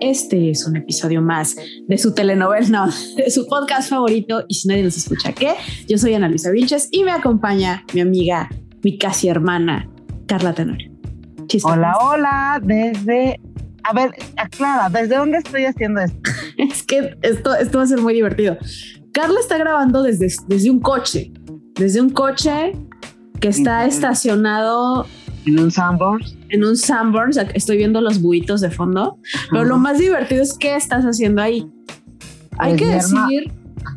Este es un episodio más de su telenovela, no, de su podcast favorito. Y si nadie nos escucha, ¿qué? Yo soy Ana Luisa Vilches y me acompaña mi amiga, mi casi hermana, Carla Tenorio. Hola, hola, desde. A ver, aclara, ¿desde dónde estoy haciendo esto? es que esto, esto va a ser muy divertido. Carla está grabando desde, desde un coche, desde un coche que está estacionado en un Sanborns. En un Sanborns, estoy viendo los buitos de fondo. Pero lo más divertido es qué estás haciendo ahí. Hay pues que decir.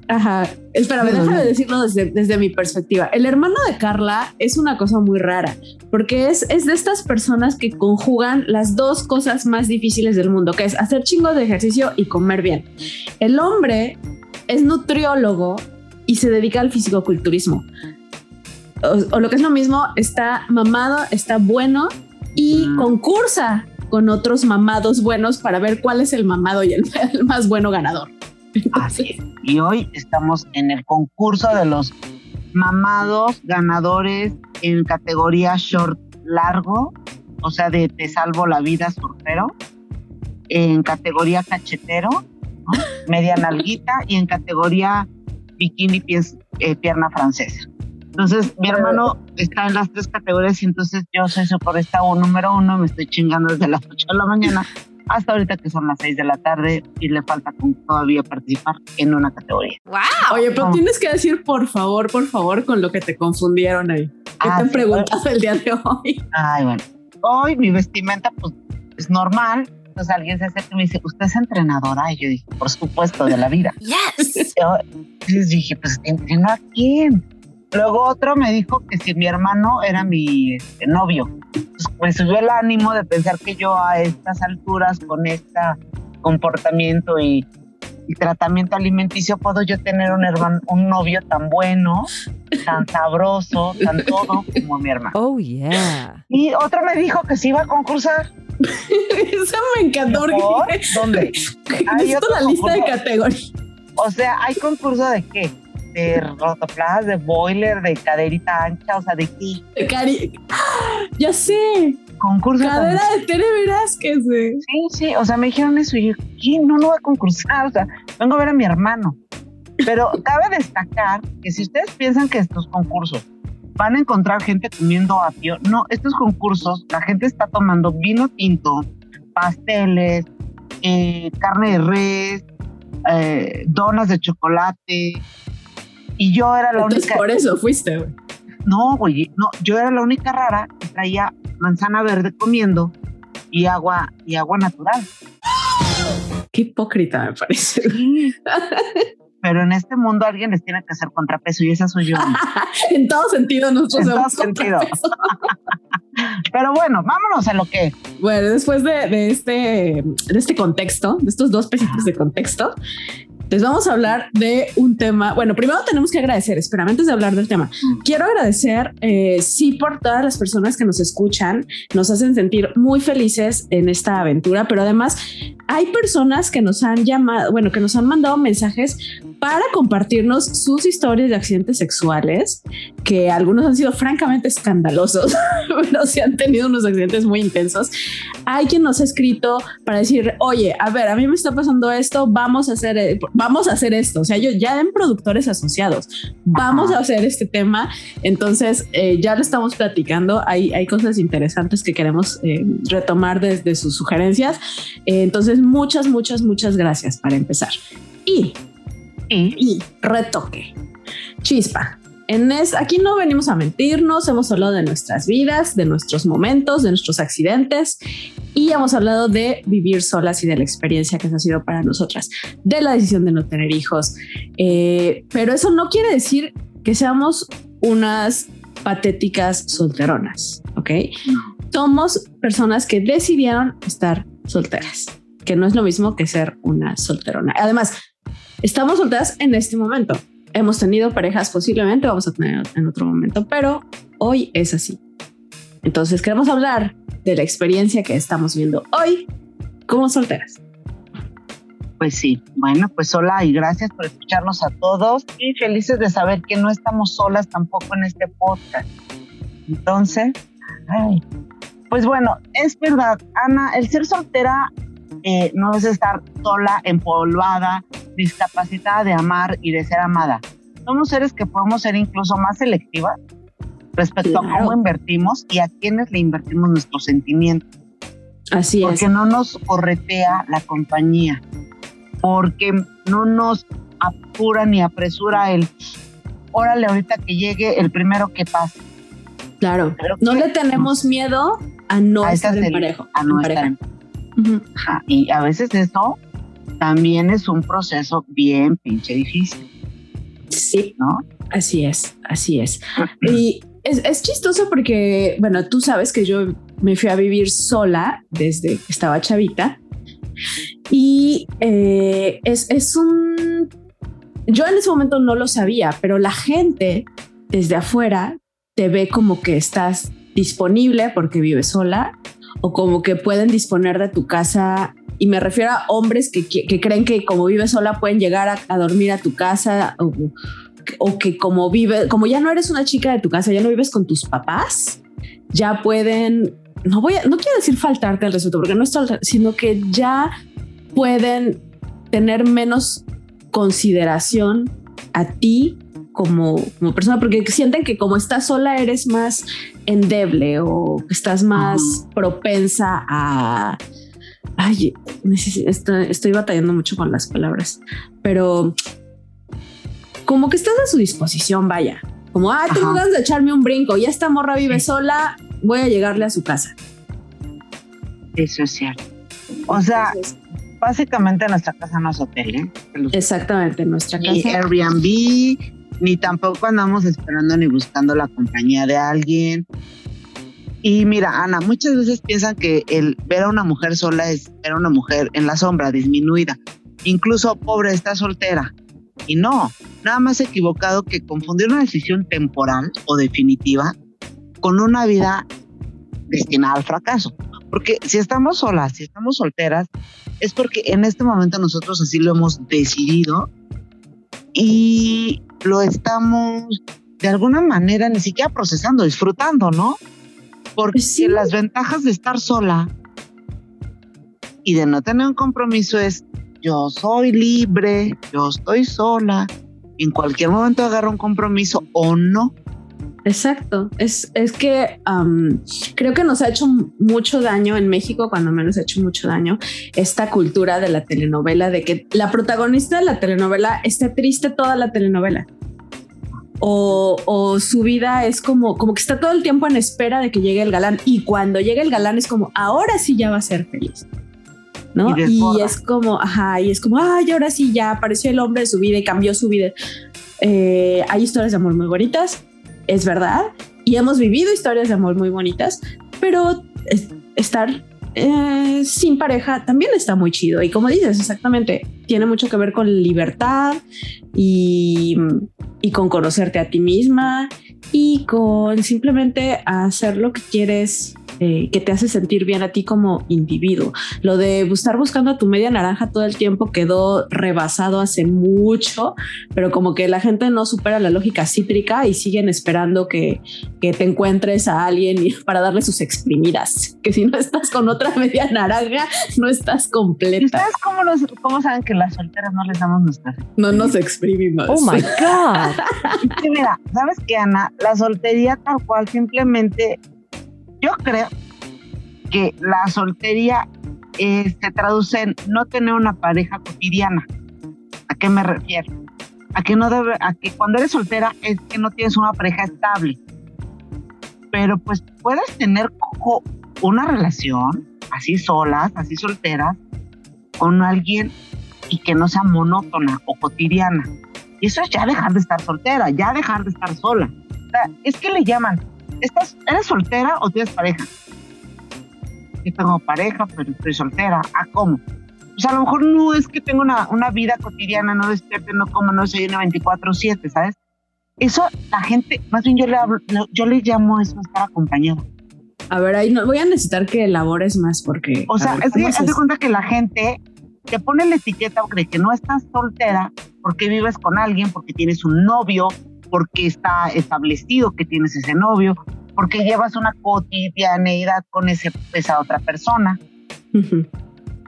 Ajá, espérame, déjame decirlo desde, desde mi perspectiva. El hermano de Carla es una cosa muy rara, porque es, es de estas personas que conjugan las dos cosas más difíciles del mundo, que es hacer chingos de ejercicio y comer bien. El hombre es nutriólogo y se dedica al fisicoculturismo o, lo que es lo mismo, está mamado, está bueno y concursa con otros mamados buenos para ver cuál es el mamado y el, más bueno ganador. Así Y hoy estamos en el concurso de los mamados ganadores en categoría short largo, o sea, de te salvo la vida surfero, en categoría cachetero, media nalguita y en categoría bikini eh, pierna francesa. Entonces, mi hermano está en las tres categorías y entonces yo soy socorrista número uno, me estoy chingando desde las 8 de la mañana hasta ahorita que son las 6 de la tarde y le falta todavía participar en una categoría. ¡Wow! Oye, pero tienes que decir por favor, por favor, con lo que te confundieron ahí. ¿Qué ah, te preguntas el día de hoy? Ay, bueno. Hoy mi vestimenta, pues, es normal. Entonces alguien se acerca y me dice, ¿usted es entrenadora? Y yo dije, por supuesto, de la vida. Yes. Yo, entonces dije, pues, ¿entreno a quién? Luego otro me dijo que si mi hermano era mi este, novio. me subió el ánimo de pensar que yo a estas alturas, con este comportamiento y, tratamiento alimenticio, puedo yo tener un, hermano, un novio tan bueno, tan sabroso, tan todo como mi hermano. Oh, yeah. Y otro me dijo que si iba a concursar. Eso me encantó. ¿Dónde? Hay la lista de categorías. O sea, ¿hay concurso de qué? De rotoplas, de boiler, de caderita ancha, o sea, de qué. De cari ya sé. Concurso. Cadera de Tere Velázquez, Sí, sí, o sea, me dijeron eso y yo, ¿qué? No, no voy a concursar, o sea, vengo a ver a mi hermano. Pero cabe destacar que si ustedes piensan que estos concursos van a encontrar gente comiendo apio, no, estos concursos, la gente está tomando vino tinto, pasteles, eh, carne de res, eh, donas de chocolate, y yo era la única. Por eso fuiste, güey. No, güey, no, yo era la única rara que traía manzana verde comiendo y agua y agua natural. Qué hipócrita me parece. Pero en este mundo alguien les tiene que hacer contrapeso y esa soy yo. en todo sentido nosotros En todo sentido. Pero bueno, vámonos a lo que. Bueno, después de, de, este, de este contexto, de estos dos pesitos de contexto, les vamos a hablar de un tema. Bueno, primero tenemos que agradecer, espera, antes de hablar del tema, quiero agradecer, eh, sí, por todas las personas que nos escuchan, nos hacen sentir muy felices en esta aventura, pero además hay personas que nos han llamado, bueno, que nos han mandado mensajes para compartirnos sus historias de accidentes sexuales, que algunos han sido francamente escandalosos, pero sí han tenido unos accidentes muy intensos. Hay quien nos ha escrito para decir, oye, a ver, a mí me está pasando esto, vamos a hacer, eh, vamos a hacer esto. O sea, yo ya en productores asociados, vamos a hacer este tema. Entonces, eh, ya lo estamos platicando. Hay, hay cosas interesantes que queremos eh, retomar desde sus sugerencias. entonces, muchas, muchas, muchas gracias para empezar. Y y retoque. Chispa. En es, aquí no venimos a mentirnos, hemos hablado de nuestras vidas, de nuestros momentos, de nuestros accidentes y hemos hablado de vivir solas y de la experiencia que ha sido para nosotras, de la decisión de no tener hijos. Eh, pero eso no quiere decir que seamos unas patéticas solteronas, ¿ok? Somos personas que decidieron estar solteras que no es lo mismo que ser una solterona. Además, estamos solteras en este momento. Hemos tenido parejas posiblemente, vamos a tener en otro momento, pero hoy es así. Entonces queremos hablar de la experiencia que estamos viendo hoy como solteras. Pues sí, bueno, pues hola y gracias por escucharnos a todos y felices de saber que no estamos solas tampoco en este podcast. Entonces, ay, pues bueno, es verdad, Ana, el ser soltera eh, no es estar sola, empolvada, discapacitada de amar y de ser amada. Somos seres que podemos ser incluso más selectivas respecto a cómo invertimos y a quienes le invertimos nuestros sentimientos. Así es. Porque no nos corretea la compañía porque no nos apura ni apresura el, órale ahorita que llegue el primero que pase. Claro, no le tenemos miedo a no estar en pareja. A no estar en Y a veces eso también es un proceso bien pinche difícil. Sí, ¿no? Así es, así es. y es, es, chistoso porque, bueno, tú sabes que yo me fui a vivir sola desde que estaba chavita y eh, es, es un... Yo en ese momento no lo sabía, pero la gente desde afuera te ve como que estás disponible porque vives sola o como que pueden disponer de tu casa. Y me refiero a hombres que, que, creen que como vives sola pueden llegar a, a dormir a tu casa o, o, que como vive, como ya no eres una chica de tu casa, ya no vives con tus papás, ya pueden, no voy a, no quiero decir faltarte al respeto porque no es sino que ya pueden tener menos consideración a ti como, como persona, porque sienten que como estás sola eres más endeble o estás más propensa a... Ay, estoy, batallando mucho con las palabras, pero como que estás a su disposición, vaya. Como, ah, tengo ganas de echarme un brinco, ya esta morra vive sola, voy a llegarle a su casa. Eso es cierto. O sea, básicamente nuestra casa no es hotel, ¿eh? Exactamente, nuestra casa. Ni Airbnb, ni tampoco andamos esperando ni buscando la compañía de alguien. Y mira, Ana, muchas veces piensan que el ver a una mujer sola es ver a una mujer en la sombra, disminuida. Incluso pobre, está soltera. Y no, nada más equivocado que confundir una decisión temporal o definitiva con una vida destinada al fracaso. Porque si estamos solas, si estamos solteras, es porque en este momento nosotros así lo hemos decidido y lo estamos de alguna manera ni siquiera procesando, disfrutando, ¿no? Porque si las ventajas de estar sola y de no tener un compromiso es yo soy libre, yo estoy sola, en cualquier momento agarro un compromiso o no. Exacto. Es, es que creo que nos ha hecho mucho daño en México, cuando menos ha hecho mucho daño, esta cultura de la telenovela, de que la protagonista de la telenovela esté triste toda la telenovela. O, o, su vida es como, como que está todo el tiempo en espera de que llegue el galán. Y cuando llegue el galán es como, ahora sí ya va a ser feliz. ¿no? Y, es como, ajá, y es como, ay, ahora sí ya apareció el hombre de su vida y cambió su vida. Eh, hay historias de amor muy bonitas, es verdad, y hemos vivido historias de amor muy bonitas, pero estar eh, sin pareja también está muy chido. Y como dices, exactamente, tiene mucho que ver con libertad y, y con conocerte a ti misma y con simplemente hacer lo que quieres eh, que te hace sentir bien a ti como individuo. Lo de estar buscando a tu media naranja todo el tiempo quedó rebasado hace mucho, pero como que la gente no supera la lógica cítrica y siguen esperando que, que te encuentres a alguien para darle sus exprimidas. Que si no estás con otra media naranja, no estás completa. ¿Y ustedes cómo, cómo saben que las solteras no les damos nuestras? No nos exprimimos. Oh my God. mira, ¿sabes qué, Ana? La soltería tal cual simplemente yo creo que la soltería eh, se traduce en no tener una pareja cotidiana. ¿A qué me refiero? A que no debe, a que cuando eres soltera es que no tienes una pareja estable. Pero pues puedes tener una relación así solas, así solteras, con alguien y que no sea monótona o cotidiana. Y eso es ya dejar de estar soltera, ya dejar de estar sola. es que le llaman ¿Estás, ¿Eres soltera o tienes pareja? Yo tengo pareja, pero estoy soltera. ¿Ah, cómo? pues a lo mejor no es que tenga una, una vida cotidiana, no despierte, no como, no soy una 24-7, ¿sabes? Eso la gente, más bien yo le hablo, yo le llamo eso estar acompañado. A ver, ahí no voy a necesitar que elabores más porque. O sea, es que haz de cuenta que la gente te pone la etiqueta de que no estás soltera porque vives con alguien, porque tienes un novio, porque está establecido que tienes ese novio, porque llevas una cotidianeidad con ese, esa otra persona.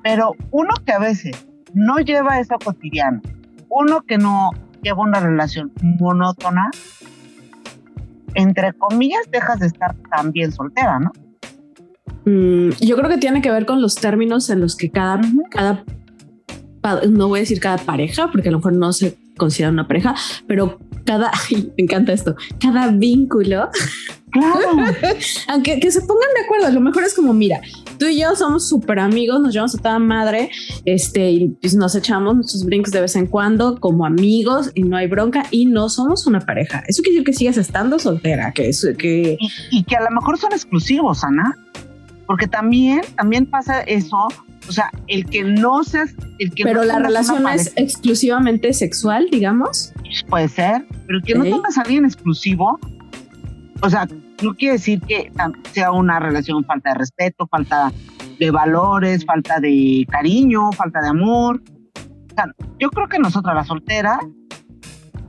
Pero uno que a veces no lleva eso cotidiano, uno que no lleva una relación monótona, entre comillas, dejas de estar también soltera, ¿no? Mm, yo creo que tiene que ver con los términos en los que cada, cada, no voy a decir cada pareja, porque a lo mejor no se considera una pareja, pero cada, me encanta esto, cada vínculo. Claro. Aunque que se pongan de acuerdo, lo mejor es como, mira, tú y yo somos súper amigos, nos llevamos a toda madre, este, y pues nos echamos nuestros brincos de vez en cuando como amigos y no hay bronca y no somos una pareja. Eso quiere decir que sigues estando soltera, que es que... Y, que a lo mejor son exclusivos, Ana, porque también, también pasa eso, o sea, el que no seas, el que pero la relación es exclusivamente sexual, digamos. Puede ser, pero el que no tengas a alguien exclusivo, o sea, no quiere decir que sea una relación falta de respeto, falta de valores, falta de cariño, falta de amor. O sea, yo creo que nosotras las solteras,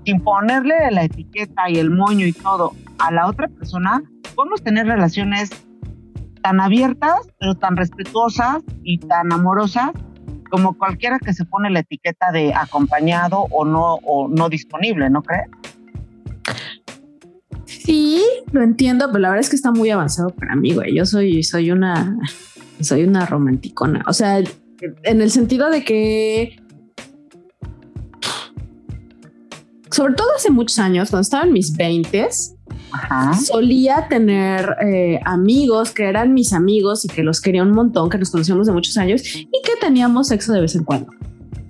sin ponerle la etiqueta y el moño y todo a la otra persona, podemos tener relaciones tan abiertas, pero tan respetuosas y tan amorosas como cualquiera que se pone la etiqueta de acompañado o no o no disponible, ¿no crees? Sí, lo entiendo, pero la verdad es que está muy avanzado para mí, güey. Yo soy, soy una, soy una romanticona. O sea, en el sentido de que, sobre todo hace muchos años, cuando estaba en mis veintes, solía tener eh, amigos que eran mis amigos y que los quería un montón, que nos conocíamos de muchos años y que teníamos sexo de vez en cuando.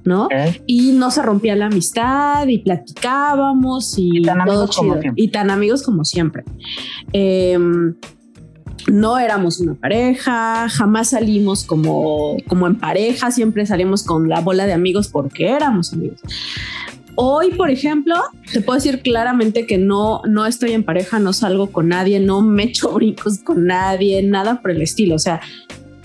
¿no? Y no se rompía la amistad y platicábamos y, todo chido. Y tan amigos como siempre. Em, no éramos una pareja, jamás salimos como, como en pareja, siempre salimos con la bola de amigos porque éramos amigos. Hoy, por ejemplo, te puedo decir claramente que no, no estoy en pareja, no salgo con nadie, no me echo brincos con nadie, nada por el estilo. O sea,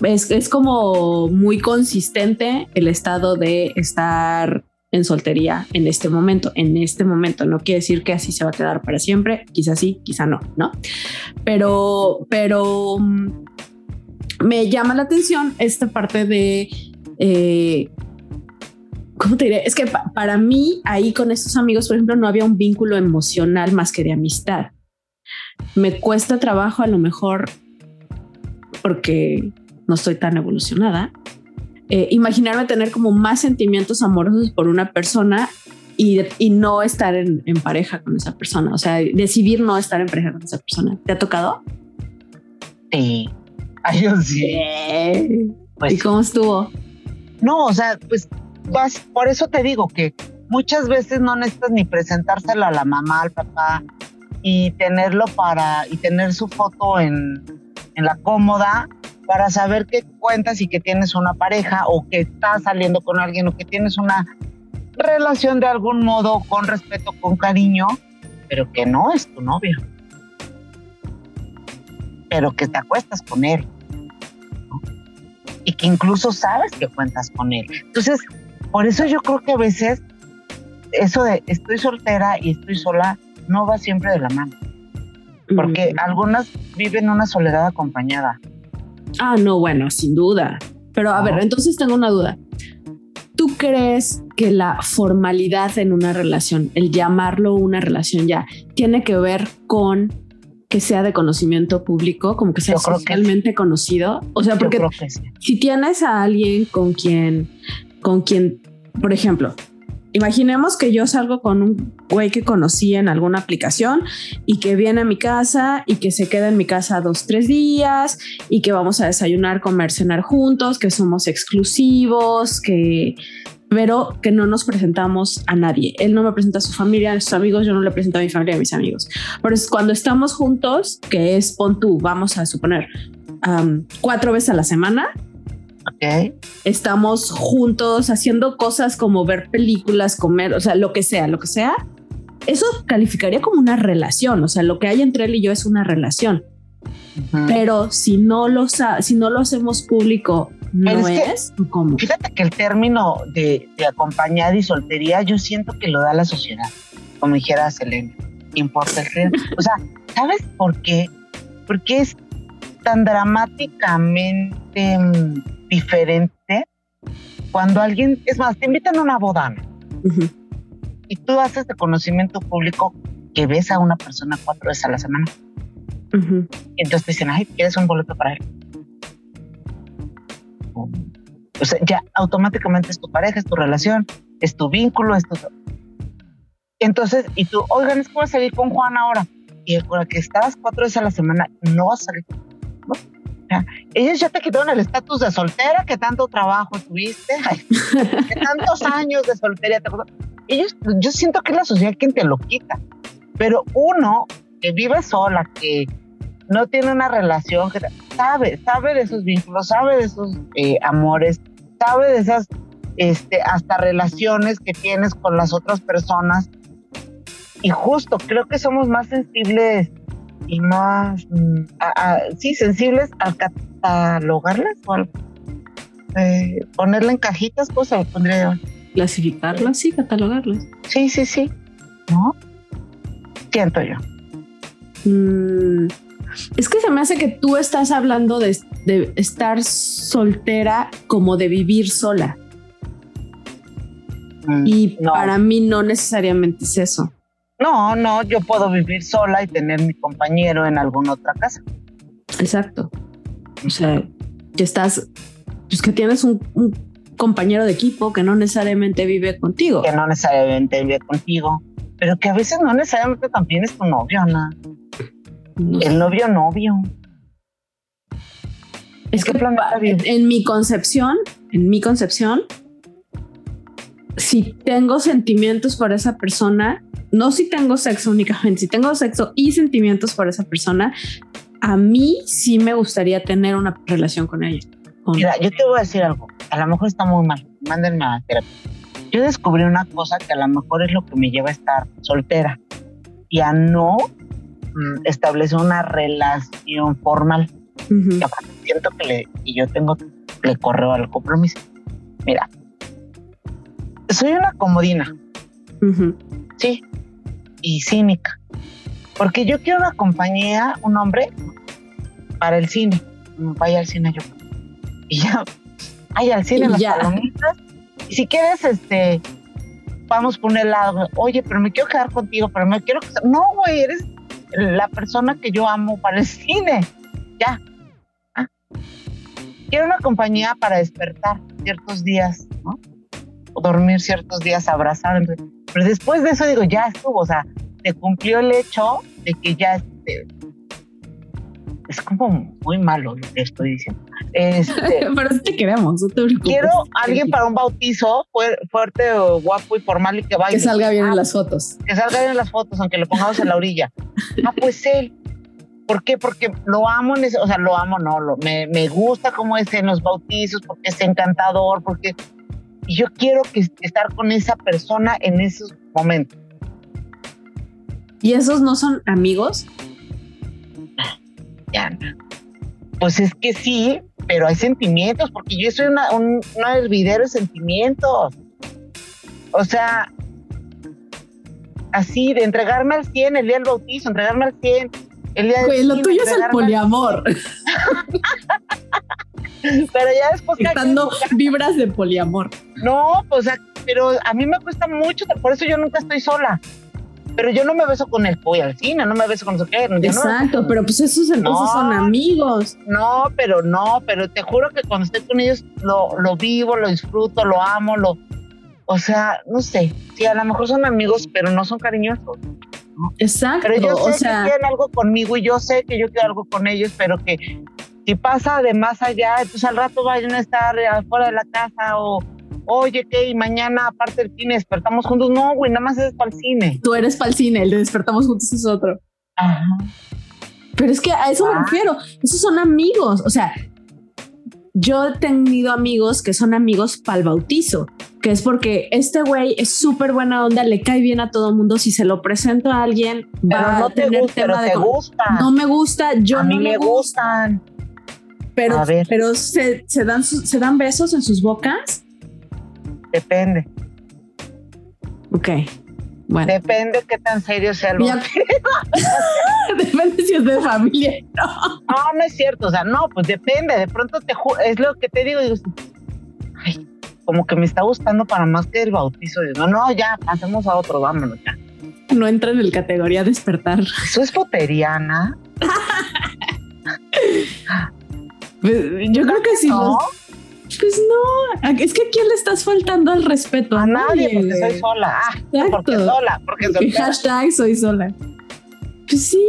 es, como muy consistente el estado de estar en soltería en este momento, en este momento. No quiere decir que así se va a quedar para siempre, quizá sí, quizá no, ¿no? Pero, pero mm, me llama la atención esta parte de... Eh, ¿Cómo te diré? Es que para mí ahí con estos amigos, por ejemplo, no había un vínculo emocional más que de amistad. Me cuesta trabajo a lo mejor porque no estoy tan evolucionada, eh, imaginarme tener como más sentimientos amorosos por una persona y, no estar en, pareja con esa persona, o sea, decidir no estar en pareja con esa persona. ¿Te ha tocado? Sí, ay, yo sí. Pues ¿Y cómo estuvo? No, o sea, pues vas, por eso te digo que muchas veces no necesitas ni presentárselo a la mamá, al papá y tenerlo para, y tener su foto en, en la cómoda para saber qué cuentas y que tienes una pareja o que estás saliendo con alguien o que tienes una relación de algún modo con respeto, con cariño, pero que no es tu novio. Pero que te acuestas con él. Y que incluso sabes que cuentas con él. Entonces, por eso yo creo que a veces eso de estoy soltera y estoy sola no va siempre de la mano. Porque algunas viven una soledad acompañada. Ah, no, bueno, sin duda. Pero a ver, entonces tengo una duda. ¿Tú crees que la formalidad en una relación, el llamarlo una relación ya, tiene que ver con que sea de conocimiento público, como que sea socialmente conocido? O sea, porque si tienes a alguien con quien, con quien, por ejemplo, Imaginemos que yo salgo con un güey que conocí en alguna aplicación y que viene a mi casa y que se queda en mi casa dos, tres días y que vamos a desayunar, comer, cenar juntos, que somos exclusivos, que pero que no nos presentamos a nadie. Él no me presenta a su familia, a sus amigos, yo no le presento a mi familia, a mis amigos. Pero es cuando estamos juntos, que es pon tú, vamos a suponer, cuatro veces a la semana, Ok. estamos juntos haciendo cosas como ver películas, comer, o sea, lo que sea, lo que sea, eso calificaría como una relación. O sea, lo que hay entre él y yo es una relación. Ujú. Pero si no lo, si no lo hacemos público, no Pero es que- es como. Fíjate que el término de, de acompañada y soltería, yo siento que lo da la sociedad, como dijera Selena. Importa el género. O sea, ¿sabes por qué? Porque es tan dramáticamente mm, diferente cuando alguien, es más, te invitan a una boda y tú haces de conocimiento público que ves a una persona cuatro veces a la semana. Y entonces te dicen, ay, ¿quieres un boleto para él? O sea, ya automáticamente es tu pareja, es tu relación, es tu vínculo, es tu... Entonces, y tú, oigan, es que voy a salir con Juan ahora. Y con la que estabas cuatro veces a la semana, no vas a salir. ¿no? Ellos ya te quitaron el estatus de soltera que tanto trabajo tuviste, que tantos años de soltería te. Ellos, yo siento que es la sociedad quien te lo quita. Pero uno que vive sola, que no tiene una relación, que sabe, sabe de esos vínculos, sabe de esos eh, amores, sabe de esas este, hasta relaciones que tienes con las otras personas. Y justo creo que somos más sensibles y más, mm, a- a- sí, sensibles al catalogarlas o al eh, ponerla en cajitas, pues lo pondría yo. Clasificarlas, sí, catalogarlas. Sí, sí, sí. ¿No? Siento yo. Mm, es que se me hace que tú estás hablando de, de estar soltera como de vivir sola. Mm, Y no. para mí no necesariamente es eso. No, no, yo puedo vivir sola y tener mi compañero en alguna otra casa. Exacto. O sea, que estás, pues que tienes un, un compañero de equipo que no necesariamente vive contigo. Que no necesariamente vive contigo, pero que a veces no necesariamente también es tu novio, Ana. No sé. El novio novio. Es que en mi concepción, en mi concepción, si tengo sentimientos por esa persona, no si tengo sexo únicamente, si tengo sexo y sentimientos por esa persona, a mí sí me gustaría tener una relación con ella. Con- Mira, yo te voy a decir algo. A lo mejor está muy mal. Mándenme a terapia. Yo descubrí una cosa que a lo mejor es lo que me lleva a estar soltera y a no mm, establecer una relación formal. Y siento que le, y yo tengo, le correo al compromiso. Mira, soy una comodina, sí, y cínica. Porque yo quiero una compañía, un hombre, para el cine. Vaya al cine yo. Y ya, vaya al cine, Y las ya. palomitas. Y si quieres, este, vamos por un helado. Oye, pero me quiero quedar contigo, pero me quiero... No, güey, eres la persona que yo amo para el cine. Ya. Ah. Quiero una compañía para despertar ciertos días, ¿no? Dormir ciertos días, entonces- Pero después de eso digo, ya estuvo, o sea, se cumplió el hecho de que ya este, es como muy malo lo que estoy diciendo. Este, Pero sí te queremos, no te quiero a alguien para un bautizo fuer- fuerte, o guapo y formal y que baile. que salga bien Ah, en las fotos. que salga bien en las fotos, aunque lo pongamos en la orilla. Ah, pues él. ¿Por qué? Porque lo amo, en ese- o sea, lo amo, no, lo, me, me gusta cómo es en los bautizos, porque es encantador, porque y yo quiero que estar con esa persona en esos momentos. ¿Y esos no son amigos? Ya. Pues es que sí, pero hay sentimientos, porque yo soy una, un, una hervidero de sentimientos. O sea, así de entregarme al 100 el día del bautizo, entregarme al 100 el día del Güey, lo tuyo es el poliamor, 100, Pero ya después quien- dando vibras de poliamor. No, pues, pero a mí me cuesta mucho, por eso yo nunca estoy sola. Pero yo no me beso con el pollo al cine, no me beso con que. no me beso Exacto, pero pues esos entonces No. son amigos. No, pero no, pero te juro que cuando estoy con ellos lo, lo vivo, lo disfruto, lo amo, lo... O sea, no sé, sí, a lo mejor son amigos, pero no son cariñosos. Exacto, Pero yo sé o sea, que quieren algo conmigo y yo sé que yo quiero algo con ellos, pero que si pasa de más allá, entonces al rato vayan a estar afuera de la casa o, oye, ¿qué? Y mañana aparte del cine despertamos juntos. No, güey, nada más es para el cine. tú eres para el cine, el de despertamos juntos es otro. Ajá. Pero es que a eso me Ah. refiero. Esos son amigos. O sea, yo he tenido amigos que son amigos para el bautizo, que es porque este güey es súper buena onda, le cae bien a todo mundo. Si se lo presento a alguien, va no a tener gusta, tema te gusta. No me gusta, yo a no mí me gustan. Pero, pero se, se dan, se dan besos en sus bocas. Depende. Ok. Bueno, Depende qué tan serio sea el bautizo. depende si es de familia. No, no es cierto. O sea, no, pues depende. De pronto te ju- es lo que te digo. digo ay, como que me está gustando para más que el bautizo. Digo, no, ya, pasemos a otro, vámonos ya. No entra en el categoría despertar. Eso es poteriana. Pues, Yo creo que sí. No, Pues no, es que a quién le estás faltando al respeto a nadie, porque soy sola. Ah, Exacto. porque sola, porque Y soltera. hashtag soy sola. Pues sí.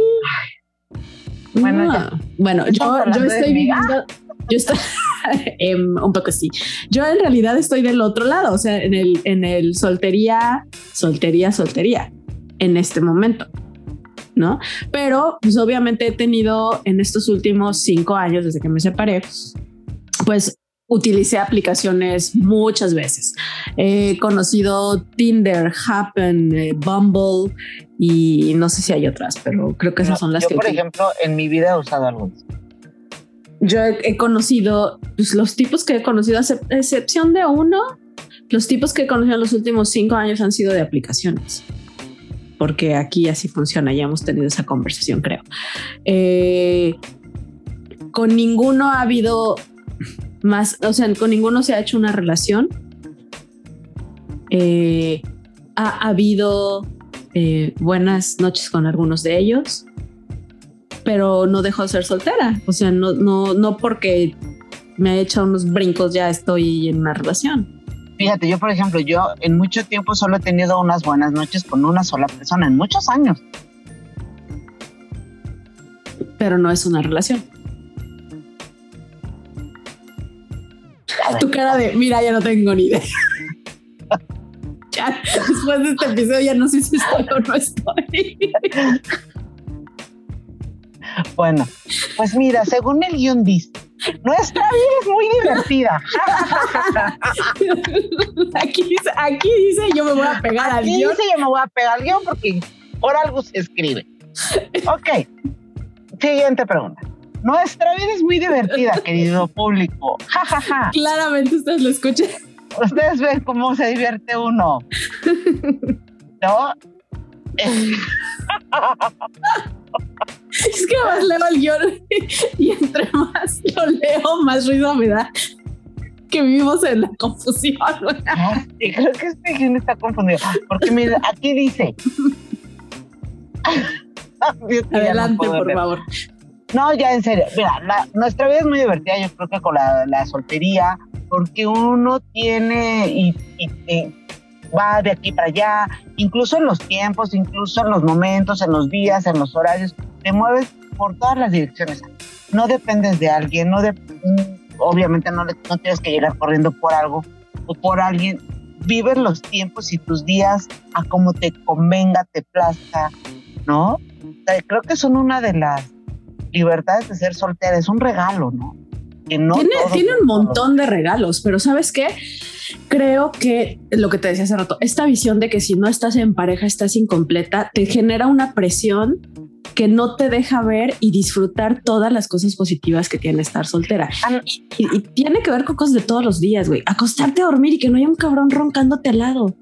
Bueno, No. ya. Bueno, yo, Estamos yo estoy viviendo. Yo estoy un poco sí. Yo en realidad estoy del otro lado, o sea, en el, en el soltería, soltería, soltería, en este momento. ¿No? Pero, pues obviamente he tenido en estos últimos cinco años, desde que me separé, pues utilicé aplicaciones muchas veces. He conocido Tinder, Happen, eh, Bumble y no sé si hay otras, pero creo que esas son las Yo, que por utilizo. ejemplo, en mi vida he usado eso. Yo he, he conocido pues, los tipos que he conocido, a excep- excepción de uno, los tipos que he conocido en los últimos cinco años han sido de aplicaciones. Porque aquí así funciona, ya hemos tenido esa conversación, creo. Eh, con ninguno ha habido más, o sea, con ninguno se ha hecho una relación. Eh, ha habido eh, buenas noches con algunos de ellos pero no dejo de ser soltera. O sea, no, no, no porque me he hecho unos brincos ya estoy en una relación. Fíjate, yo, por ejemplo, yo en mucho tiempo solo he tenido unas buenas noches con una sola persona, en muchos años. Pero no es una relación. Tu cara de, mira, ya no tengo ni idea. ya, después de este episodio ya no sé si estoy o no estoy. Bueno, pues mira, según el guion dice, nuestra vida es muy divertida. aquí, dice, aquí dice, yo me voy a pegar al Aquí guion. dice yo me voy a pegar al guion porque por algo se escribe. Ok, siguiente pregunta. Nuestra vida es muy divertida, querido público. Ja, ja, ja. Claramente ustedes lo escuchan. Ustedes ven cómo se divierte uno. ¿No? Es que más leo el guion y entre más lo leo, más risa me da que vivimos en la confusión. Ah, sí, creo que este guion está confundido. Porque mira, aquí dice. No Adelante, por leer. favor. No, ya en serio. Mira, la- nuestra vida es muy divertida, yo creo que con la, la soltería, porque uno tiene y, y- y va de aquí para allá, incluso en los tiempos, incluso en los momentos, en los días, en los horarios, te mueves por todas las direcciones. No dependes de alguien, no de, mm, obviamente no, no tienes que llegar corriendo por algo o por alguien. Vives los tiempos y tus días a como te convenga, te plazca, ¿no? Sea, creo que son una de las libertades de ser soltera, es un regalo, ¿no? Que no tiene, un montón de regalos, pero ¿sabes qué? Creo que lo que te decía hace rato, esta visión de que si no estás en pareja estás incompleta, te genera una presión que no te deja ver y disfrutar todas las cosas positivas que tiene estar soltera. Y, y tiene que ver con cosas de todos los días, güey. Acostarte a dormir y que no haya un cabrón roncándote al lado.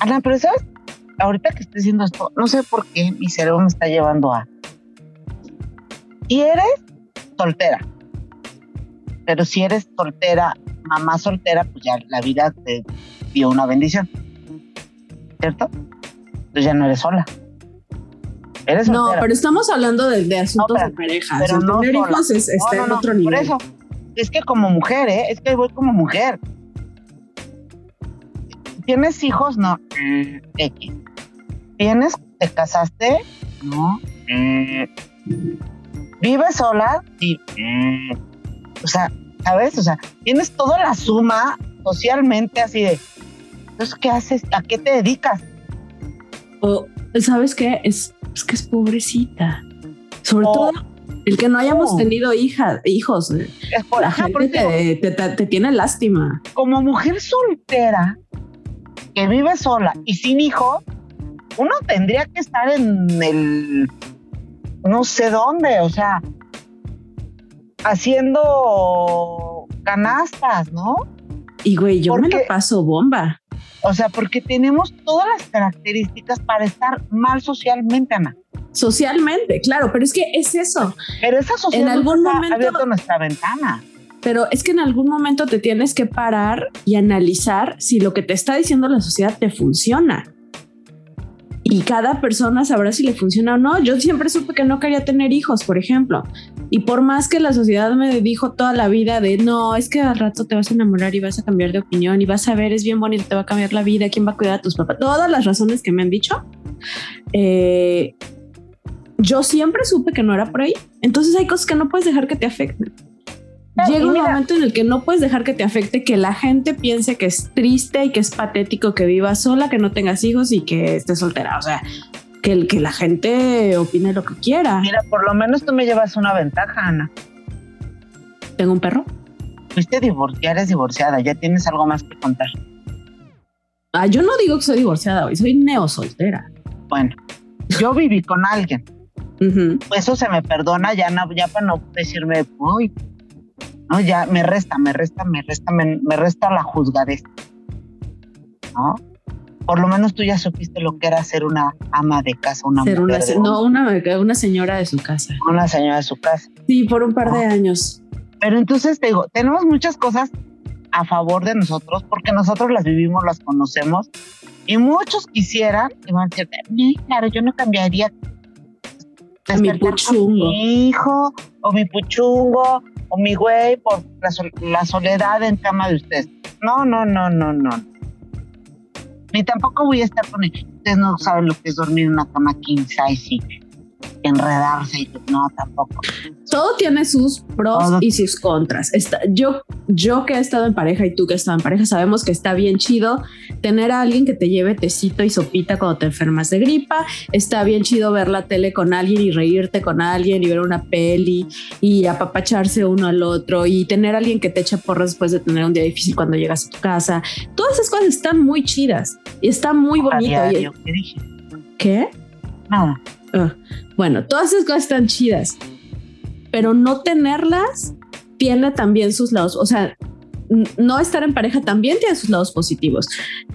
Ana, pero sabes, ahorita que estoy diciendo esto, no sé por qué mi cerebro me está llevando a. Si eres soltera, pero si eres soltera, mamá soltera, pues ya la vida te dio una bendición, ¿cierto? Entonces ya no eres sola. Eres No, soltera. pero estamos hablando de, de asuntos No, de pareja. pero O sea, no tener sola. hijos es, No, está no, en otro nivel. Por eso, es que como mujer, ¿eh? Es que voy como mujer. ¿Tienes hijos? No. Mm, X. ¿Tienes? ¿Te casaste? No. Mm. ¿Vives sola? Sí. O sea, ¿sabes? O sea, tienes toda la suma socialmente así de. Entonces, ¿qué haces? ¿A qué te dedicas? O, ¿sabes qué? Es, es que es pobrecita. Sobre O- todo El que no hayamos tenido hija, hijos. Eh. Es por, la gente te, tiene lástima. Como mujer soltera que vive sola y sin hijo, uno tendría que estar en el no sé dónde, o sea, haciendo canastas, ¿no? Y güey, yo me lo paso bomba. O sea, porque tenemos todas las características para estar mal socialmente, Ana. Socialmente, claro, pero es que es eso. Pero esa sociedad en algún momento, abierto nuestra ventana. Pero es que en algún momento te tienes que parar y analizar si lo que te está diciendo la sociedad te funciona y cada persona sabrá si le funciona o no. Yo siempre supe que no quería tener hijos, por ejemplo. Y por más que la sociedad me dijo toda la vida de no, es que al rato te vas a enamorar y vas a cambiar de opinión y vas a ver, es bien bonito, te va a cambiar la vida, quién va a cuidar a tus papás, todas las razones que me han dicho. Eh, yo siempre supe que no era por ahí. Entonces hay cosas que no puedes dejar que te afecten. Llega un momento en el que no puedes dejar que te afecte que la gente piense que es triste y que es patético que vivas sola, que no tengas hijos y que estés soltera. O sea, que, el, que la gente opine lo que quiera. Mira, por lo menos tú me llevas una ventaja, Ana. ¿Tengo un perro? Fuiste divorciada, eres divorciada, ya tienes algo más que contar. Ah, yo no digo que soy divorciada hoy, soy neo soltera. Bueno, yo viví con alguien. Eso se me perdona ya, no, ya para no decirme, uy, ¿no? Ya me resta, me resta, me resta, me, resta la juzgadez, ¿no? Por lo menos tú ya supiste lo que era ser una ama de casa, una ser una, No, una, una señora de su casa. Una señora de su casa. Sí, por un par de años. Pero entonces te digo, tenemos muchas cosas a favor de nosotros porque nosotros las vivimos, las conocemos y muchos quisieran, y van a decir, claro, yo no cambiaría mi puchungo. mi hijo o mi puchungo o mi güey por la, soledad en cama de ustedes. No, no, no, no, no. Ni tampoco voy a estar con él. Ustedes no saben lo que es dormir en una cama king size enredarse y no, tampoco. Todo tiene sus pros y sus contras. Está, yo, yo que he estado en pareja y tú que has estado en pareja, sabemos que está bien chido tener a alguien que te lleve tecito y sopita cuando te enfermas de gripa. Está bien chido ver la tele con alguien y reírte con alguien y ver una peli y apapacharse uno al otro y tener a alguien que te eche porras después de tener un día difícil cuando llegas a tu casa. Todas esas cosas están muy chidas y está muy bonito. ¿Qué dije? ¿Qué? Nada. Ah, bueno, todas esas cosas están chidas, pero no tenerlas tiene también sus lados. O sea, no estar en pareja también tiene sus lados positivos.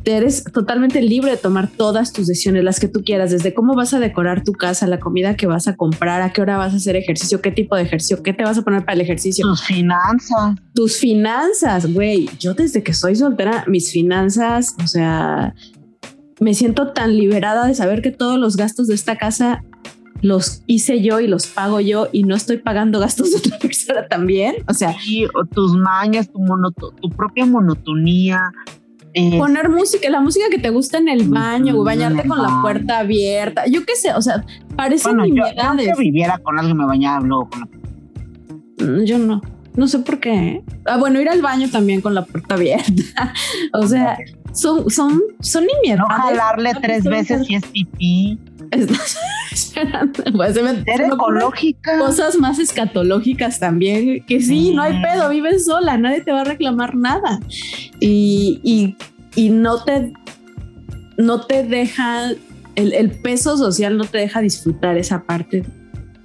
Te eres totalmente libre de tomar todas tus decisiones, las que tú quieras, desde cómo vas a decorar tu casa, la comida que vas a comprar, a qué hora vas a hacer ejercicio, qué tipo de ejercicio, qué te vas a poner para el ejercicio. Tus finanzas. Tus finanzas, güey. Yo desde que soy soltera, mis finanzas, o sea, me siento tan liberada de saber que todos los gastos de esta casa los hice yo y los pago yo y no estoy pagando gastos de otra persona también. O sea, o tus mañas, tu, tu propia monotonía. Eh, poner música, la música que te gusta en el baño, o bañarte con la puerta abierta. Yo qué sé, o sea, parece bueno, yo, yo, viviera con alguien me bañaba luego con la mm, Yo no. No sé por qué. Ah, bueno, ir al baño también con la puerta abierta. o sea, son, son, son No jalarle tres veces si es pipí. Pues, ecológica. Cosas más escatológicas también, que sí, no hay mm. pedo, vives sola, nadie te va a reclamar nada. Y, y, no te no te deja, el, el, peso social no te deja disfrutar esa parte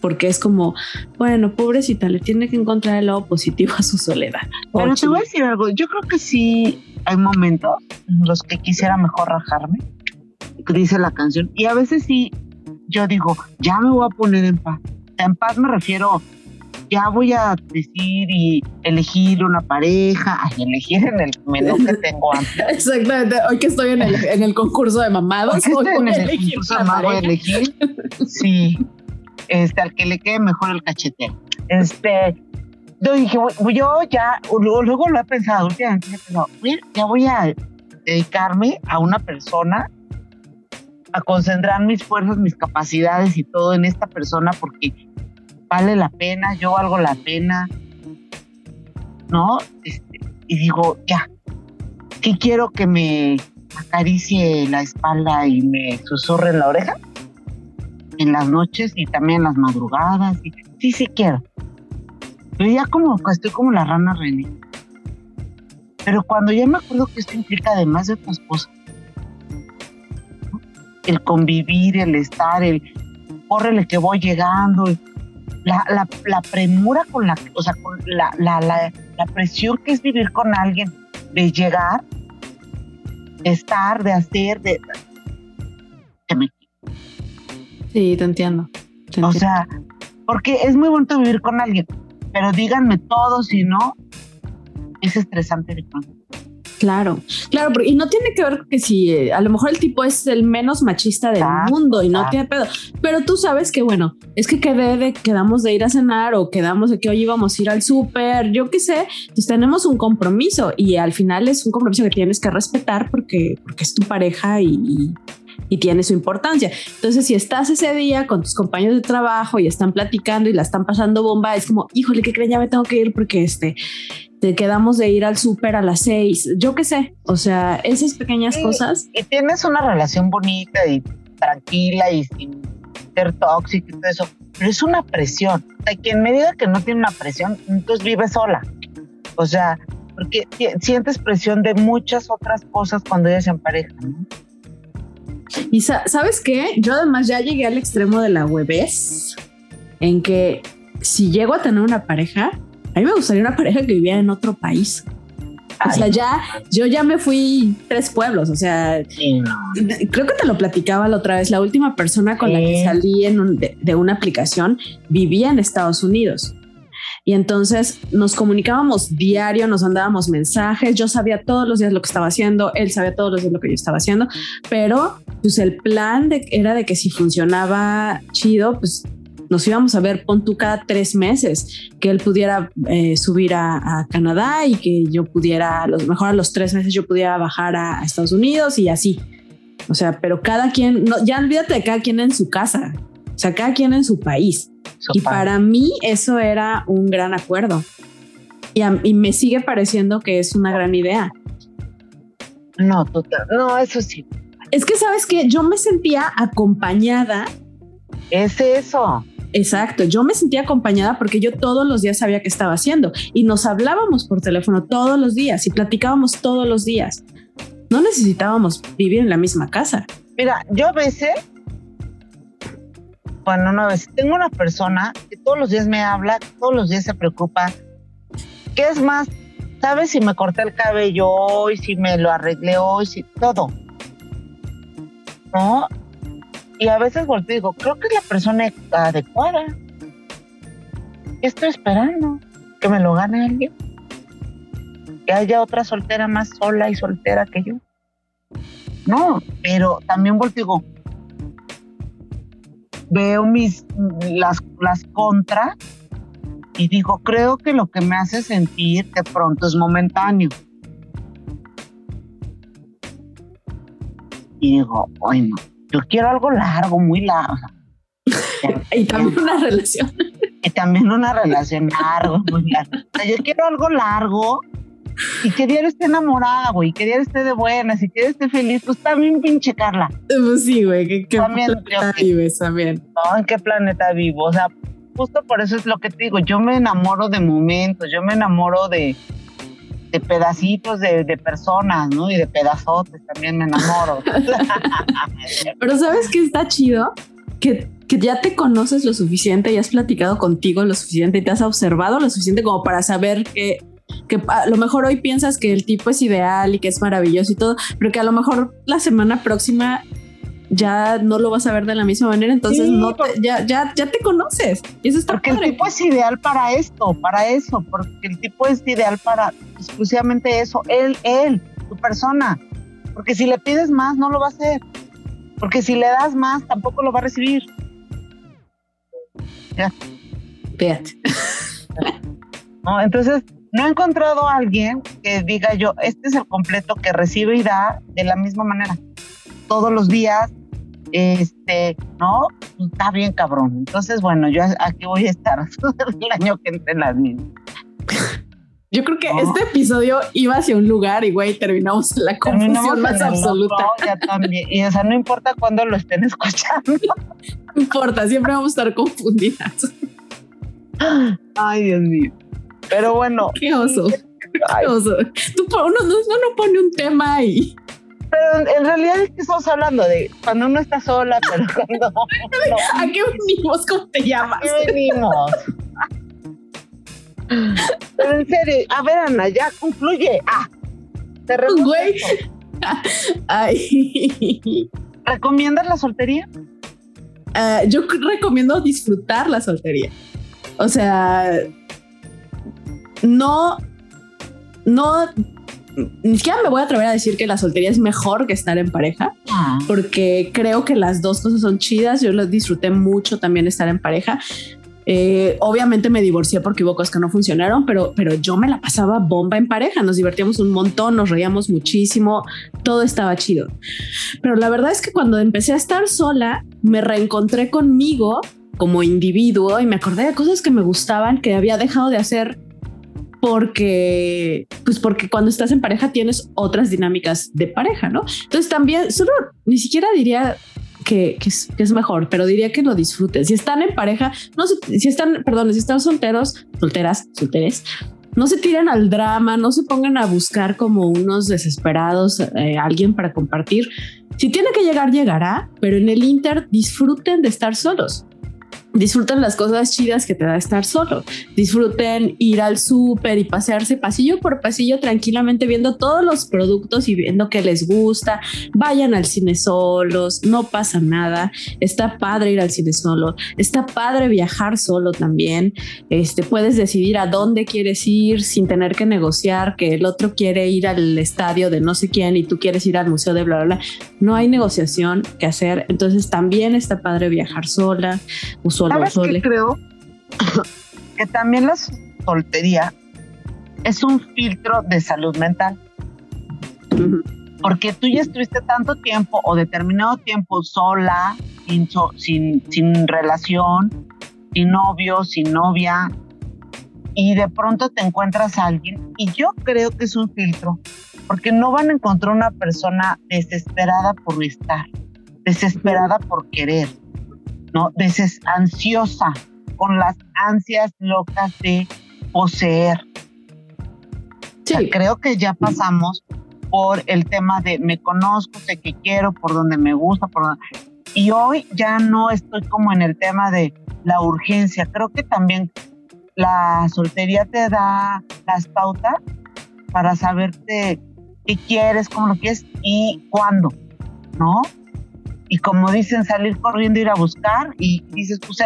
porque es como, bueno, pobrecita, le tiene que encontrar el lado positivo a su soledad. Pero te voy a decir algo, yo creo que sí hay momentos en los que quisiera mejor rajarme, dice la canción, y a veces sí, yo digo, ya me voy a poner en paz. En paz me refiero, ya voy a decir y elegir una pareja, ay, elegir en el menú que tengo antes. Exactamente, hoy que estoy en el, en el concurso de mamados, hoy en el concurso de mamados voy a elegir, sí, este, al que le quede mejor el cachete. Este, yo dije, yo ya, luego, lo he pensado, últimamente he pensado, ya voy a dedicarme a una persona, a concentrar mis fuerzas, mis capacidades y todo en esta persona porque vale la pena, yo valgo la pena, ¿no? Este, y digo, ya, ¿qué quiero que me acaricie la espalda y me susurre en la oreja? en las noches y también en las madrugadas. Y sí, sí quiero. Pero ya como estoy como la rana René. Pero cuando ya me acuerdo que esto implica además de tu esposa, el convivir, el estar, el córrele que voy llegando, la, la, la premura con la, o sea, con la, la, la, la presión que es vivir con alguien, de llegar, de estar, de hacer, de... Sí, te entiendo. te O entiendo. sea, porque es muy bonito vivir con alguien, pero díganme todo, si no, es estresante de pronto. Claro, claro, pero- y no tiene que ver que si eh, a lo mejor el tipo es el menos machista del mundo y no tiene pedo, pero tú sabes que bueno, es que quedé de quedamos de ir a cenar o quedamos de que hoy íbamos a ir al súper, yo qué sé, pues tenemos un compromiso y al final es un compromiso que tienes que respetar porque, porque es tu pareja y, y- y tiene su importancia. Entonces, si estás ese día con tus compañeros de trabajo y están platicando y la están pasando bomba, es como, híjole, ¿qué creen? Ya me tengo que ir porque este te quedamos de ir al súper a las seis. Yo qué sé. O sea, esas pequeñas Sí. cosas. Y tienes una relación bonita y tranquila y sin ser tóxico y todo eso, pero es una presión. O sea, quien me diga que no tiene una presión, entonces vive sola. O sea, porque sientes presión de muchas otras cosas cuando ellas en pareja, ¿no? Y sa- sabes qué? Yo además ya llegué al extremo de la huevez en que si llego a tener una pareja, a mí me gustaría una pareja que viviera en otro país. O sea, ya, yo ya me fui tres pueblos. O sea, sí, no. creo que te lo platicaba la otra vez. La última persona con la que Sí. salí en un- de, de una aplicación vivía en Estados Unidos. Y entonces nos comunicábamos diario, nos mandábamos mensajes. Yo sabía todos los días lo que estaba haciendo, él sabía todos los días lo que yo estaba haciendo, pero pues el plan de, era de que si funcionaba chido, pues nos íbamos a ver, pon tú cada tres meses, que él pudiera eh, subir a, a Canadá y que yo pudiera, a los mejor a los tres meses yo pudiera bajar a, a Estados Unidos y así. O sea, pero cada quien, no, ya olvídate de cada quien en su casa, o sea, cada quien en su país. Y para mí eso era un gran acuerdo. Y, a- y me sigue pareciendo que es una gran idea. No, total. No, eso sí. Es que sabes que yo me sentía acompañada. Es eso. Exacto, yo me sentía acompañada porque yo todos los días sabía qué estaba haciendo y nos hablábamos por teléfono todos los días y platicábamos todos los días. No necesitábamos vivir en la misma casa. Mira, yo a veces, bueno, una vez, tengo una persona que todos los días me habla, todos los días se preocupa. ¿Qué es más? ¿Sabes si me corté el cabello hoy, si me lo arreglé hoy, si todo? ¿No? Y a veces volteo y digo, creo que es la persona adecuada. ¿Qué estoy esperando? ¿Que me lo gane alguien? ¿Que haya otra soltera más sola y soltera que yo? No, pero también volteo digo, veo mis las, las contras y digo, creo que lo que me hace sentir de pronto es momentáneo. Y digo, ay no, yo quiero algo largo, muy largo. Y también una relación. Y también una relación larga, muy larga. O sea, yo quiero algo largo y que diario esté enamorada, güey, que diario esté de buenas y que diario esté feliz. Pues también pinche Carla. Pues sí, güey, que, que También planeta que- vives también. ¿no? ¿En qué planeta vivo? O sea, justo por eso es lo que te digo, yo me enamoro de momentos, yo me enamoro de, de pedacitos de, de personas, ¿no? Y de pedazotes también me enamoro. Pero sabes que está chido que, que ya te conoces lo suficiente y has platicado contigo lo suficiente y te has observado lo suficiente como para saber que, que a lo mejor hoy piensas que el tipo es ideal y que es maravilloso y todo, pero que a lo mejor la semana próxima ya no lo vas a ver de la misma manera, entonces Sí, no te- ya, ya, ya te conoces y eso está Porque el padre. tipo es ideal para esto, para eso, porque el tipo es ideal para exclusivamente eso, él, él, tu persona. Porque si le pides más, no lo va a hacer. Porque si le das más, tampoco lo va a recibir. Fíjate. ¿no? Entonces, no he encontrado a alguien que diga yo, este es el completo que recibe y da de la misma manera. Todos los días, este, ¿no? Está bien cabrón. Entonces, bueno, yo aquí voy a estar el año que entre las mismas. Yo creo que No. este episodio iba hacia un lugar y güey, terminamos en la Terminamos confusión más absoluta. ya también. Y o sea, no importa cuándo lo estén escuchando. No importa, siempre vamos a estar confundidas. Ay, Dios mío. Pero bueno. Qué oso. Qué oso. Tú uno, no pone un tema y pero en, realidad es que estamos hablando de cuando uno está sola, pero cuando. ¿A qué venimos? ¿Cómo te llamas? ¿A qué venimos? pero en serio, a ver, Ana, ya concluye. Ah, te Güey. Ay. ¿Recomiendas la soltería? Uh, yo recomiendo disfrutar la soltería. O sea, no, no ni siquiera me voy a atrever a decir que la soltería es mejor que estar en pareja, ah. porque creo que las dos cosas son chidas. Yo lo disfruté mucho también estar en pareja. Eh, obviamente me divorcié porque hubo cosas que no funcionaron, pero, pero yo me la pasaba bomba en pareja. Nos divertíamos un montón, nos reíamos muchísimo, todo estaba chido. Pero la verdad es que cuando empecé a estar sola, me reencontré conmigo como individuo y me acordé de cosas que me gustaban que había dejado de hacer porque, pues porque cuando estás en pareja tienes otras dinámicas de pareja, ¿no? Entonces también, solo ni siquiera diría que, es, mejor, pero diría que lo disfruten. Si están en pareja, no si están, perdón, si están solteros, solteras, solteres, no se tiren al drama, no se pongan a buscar como unos desesperados eh, alguien para compartir. Si tiene que llegar, llegará, pero en el Inter disfruten de estar solos disfruten las cosas chidas que te da estar solo. Disfruten ir al súper y pasearse pasillo por pasillo tranquilamente viendo todos los productos y viendo que les gusta. Vayan al cine solos, no pasa nada. Está padre ir al cine solo. Está padre viajar solo también. Este, puedes decidir a dónde quieres ir sin tener que negociar que el otro quiere ir al estadio de no sé quién y tú quieres ir al museo de bla, bla, bla. No hay negociación que hacer. Entonces también está padre viajar sola. Usualmente ¿Sabes qué creo? que también la soltería es un filtro de salud mental. Porque tú ya estuviste tanto tiempo o determinado tiempo sola, sin, sin, sin relación, sin novio, sin novia, y de pronto te encuentras a alguien, y yo creo que es un filtro, porque no van a encontrar una persona desesperada por estar, desesperada por querer, ¿no? Veces ansiosa, con las ansias locas de poseer. Sí. creo que ya pasamos por el tema de me conozco, sé que quiero, por donde me gusta, por Y hoy ya no estoy como en el tema de la urgencia. Creo que también la soltería te da las pautas para saberte qué quieres, cómo lo quieres y cuándo, ¿no? Y como dicen, salir corriendo, ir a buscar y dices, pues,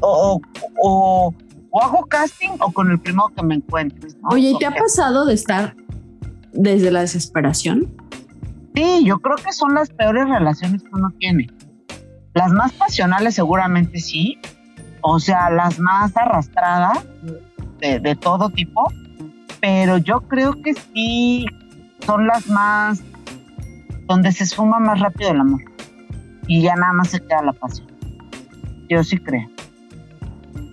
o, o, o, hago casting o con el primero que me encuentres. Oye, ¿y te ha pasado de estar desde la desesperación? Sí, yo creo que son las peores relaciones que uno tiene. Las más pasionales seguramente sí, o sea, las más arrastradas de, de todo tipo, pero yo creo que sí son las más donde se esfuma más rápido el amor y ya nada más se queda la pasión. Yo sí creo.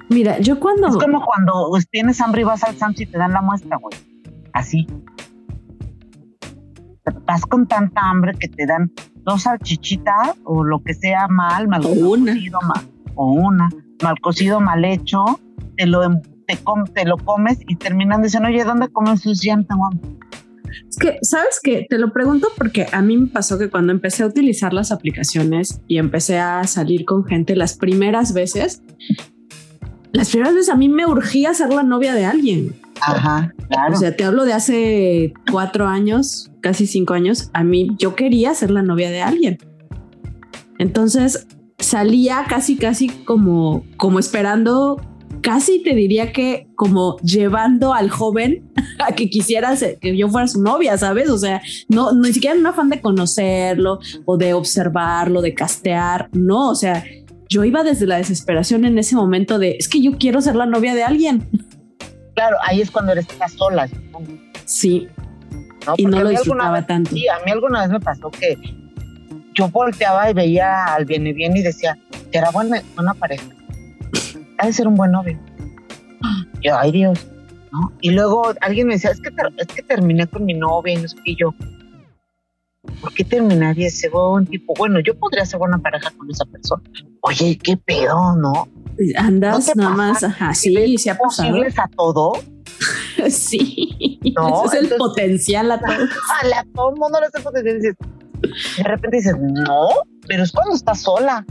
Mira, yo cuando... Es como cuando tienes hambre y vas al Sam's y te dan la muestra, güey. Así. Vas con tanta hambre que te dan dos salchichitas o lo que sea mal, mal cocido, mal, o una, mal cocido, mal hecho, te lo, te, te lo comes y terminan diciendo, oye, ¿dónde comes sus ya es que, ¿sabes qué? Te lo pregunto porque a mí me pasó que cuando empecé a utilizar las aplicaciones y empecé a salir con gente las primeras veces, las primeras veces a mí me urgía ser la novia de alguien. Ajá, claro. O sea, te hablo de hace cuatro años, casi cinco años. A mí yo quería ser la novia de alguien. Entonces salía casi, casi como, como esperando casi te diría que como llevando al joven a que quisiera que yo fuera su novia, ¿sabes? O sea, no, ni siquiera en un afán de conocerlo o de observarlo, de castear, no, o sea, yo iba desde la desesperación en ese momento de, es que yo quiero ser la novia de alguien. Claro, ahí es cuando eres sola. Sí. y no lo disfrutaba tanto. Sí, a mí alguna vez me pasó que yo volteaba y veía al bien y bien y decía era buena, buena pareja ha de ser un buen novio. Yo, ay Dios, ¿no? Y luego alguien me decía, es que, es que terminé con mi novia y no sé qué, yo, ¿por qué terminaría ese buen tipo? Bueno, yo podría ser buena pareja con esa persona. Oye, qué pedo, ¿no? Andas nada más, ajá, sí, se ha pasado. posibles a todo? sí, no, ese es el potencial a todo. A todo el mundo le hace potencial. de repente dices, no, pero es cuando estás sola.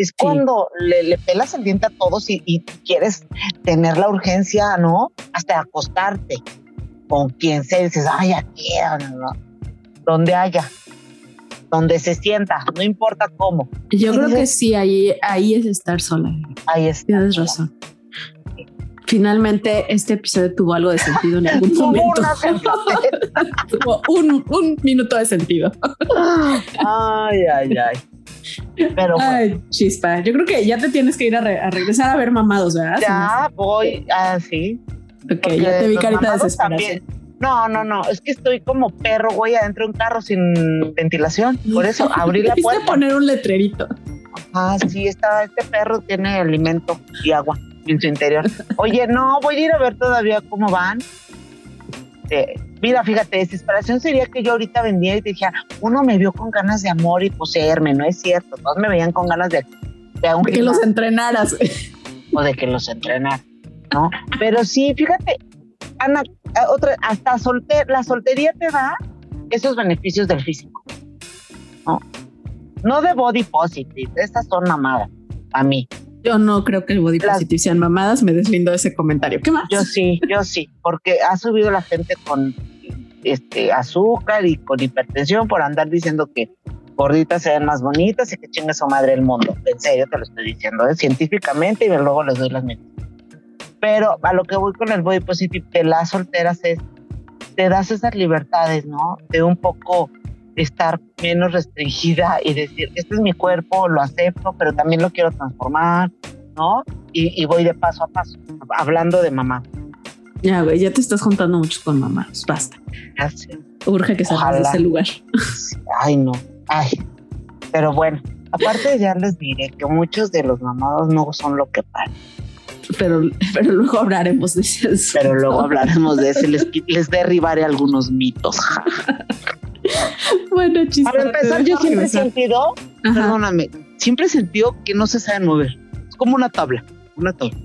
Es cuando le, pelas el diente a todos y, quieres tener la urgencia, ¿no? Hasta acostarte con quien sea. Dices, ay, aquí, no. donde haya donde se sienta, no importa cómo. Yo creo que sí, ahí, ahí es estar sola. Ahí es. Tienes razón. Finalmente, este episodio tuvo algo de sentido en algún momento. tuvo un, un, minuto de sentido. ay, ay, ay. Pero Ay, chispa. Yo creo que ya te tienes que ir a, regresar a ver mamados, ¿verdad? Ya voy, así. Ok, ya te vi carita de desesperación. No, no, no, es que estoy como perro, güey, adentro de un carro sin ventilación. Por eso abrí la puerta. poner un letrerito. Ah, sí, está, este perro tiene alimento y agua en su interior. Oye, no, voy a ir a ver todavía cómo van. Eh, mira, fíjate, desesperación sería que yo ahorita vendía y te dijera, uno me vio con ganas de amor y poseerme, no es cierto, todos me veían con ganas de, de, que los entrenaras. O de que los entrenara, ¿no? Pero sí, fíjate, Ana, eh, otra, hasta solter, la soltería te da esos beneficios del físico. No, no de body positive, estas son mamadas, a mí. Yo no creo que el body positive sean mamadas, me deslindo de ese comentario. ¿Qué más? Yo sí, yo sí, porque ha subido la gente con este azúcar y con hipertensión por andar diciendo que gorditas se ven más bonitas y que chingue su madre el mundo. En serio te lo estoy diciendo, ¿eh? científicamente y luego les doy las medidas. Pero a lo que voy con el body positive de las solteras es, te das esas libertades, ¿no? De un poco estar menos restringida y decir, este es mi cuerpo, lo acepto, pero también lo quiero transformar, ¿no? Y, voy de paso a paso, hablando de mamá. Ya, güey, ya te estás juntando mucho con mamás, basta. Gracias. Urge que salgas de ese lugar. Ay, no, ay. Pero bueno, aparte ya les diré que muchos de los mamados no son lo que parecen pero, pero luego hablaremos de ese Pero luego hablaremos de ese, les, les derribaré algunos mitos. bueno, chiste. Para empezar, yo siempre he sentido, perdóname, siempre he sentido que no se saben mover. Es como una tabla, una tabla.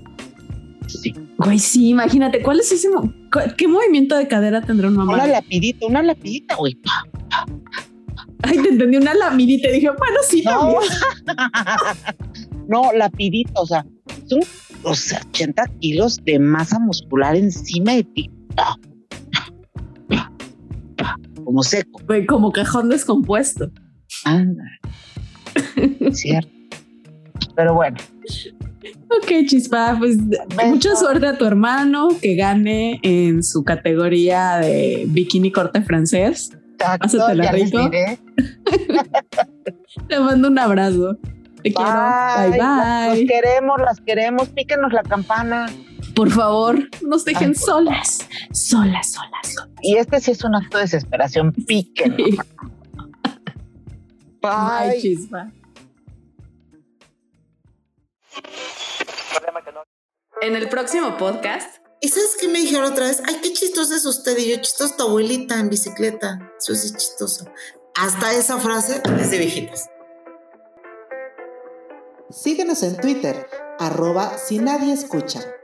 Sí. Güey, sí, imagínate, ¿cuál es ese? ¿Qué movimiento de cadera tendrá un mamá? Una lapidita, una lapidita, güey. Ay, te entendí una lapidita y dije, bueno, sí, no. no, lapidita, o sea, son o 80 kilos de masa muscular encima de ti. Como seco. Como cajón descompuesto. Anda. Cierto. Pero bueno. Ok, Chispa, pues mucha suerte a tu hermano que gane en su categoría de bikini corte francés. Exacto, rico. Te mando un abrazo. Te quiero. Bye, bye. Las, queremos, las queremos. Píquenos la campana. Por favor, nos dejen solas. Solas, solas, solas. Y este sí es un acto de desesperación. Píquenos. Bye. Bye, chispa. En el próximo podcast. ¿Y sabes qué me dijeron otra vez? Ay, qué chistoso es usted. Y yo, chistoso tu abuelita en bicicleta. Eso es chistoso. Hasta esa frase es de viejitas. Síguenos en Twitter, arroba si nadie escucha.